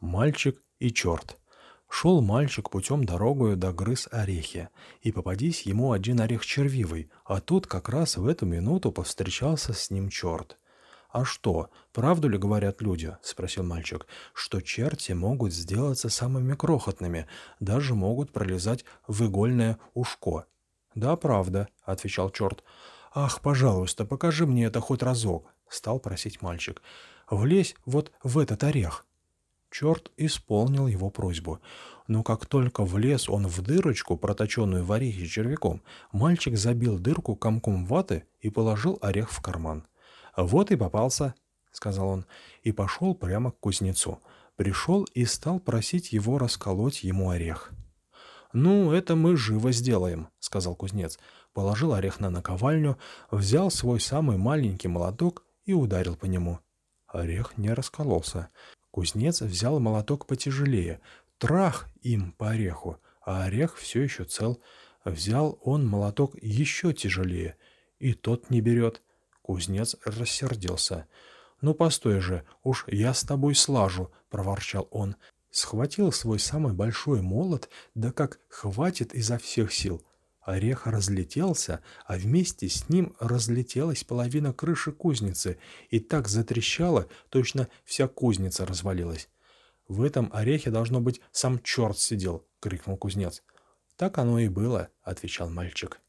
Мальчик и черт. Шел мальчик путем дорогою да грыз орехи, и попадись ему один орех червивый, а тут как раз в эту минуту повстречался с ним черт. «А что, правду ли говорят люди?» — спросил мальчик, — «что черти могут сделаться самыми крохотными, даже могут пролезать в игольное ушко». «Да, правда», — отвечал черт. «Ах, пожалуйста, покажи мне это хоть разок», — стал просить мальчик. «Влезь вот в этот орех». Черт исполнил его просьбу. Но как только влез он в дырочку, проточенную в орехе червяком, мальчик забил дырку комком ваты и положил орех в карман. «Вот и попался», — сказал он, и пошел прямо к кузнецу. Пришел и стал просить его расколоть ему орех. «Ну, это мы живо сделаем», — сказал кузнец. Положил орех на наковальню, взял свой самый маленький молоток и ударил по нему. Орех не раскололся. Кузнец взял молоток потяжелее, трах им по ореху, а орех все еще цел. Взял он молоток еще тяжелее, и тот не берет. Кузнец рассердился. «Ну, постой же, уж я с тобой слажу», — проворчал он. Схватил свой самый большой молот, да как хватит изо всех сил. Орех разлетелся, а вместе с ним разлетелась половина крыши кузницы и так затрещало, точно вся кузница развалилась. «В этом орехе, должно быть, сам черт сидел!» — крикнул кузнец. «Так оно и было», — отвечал мальчик.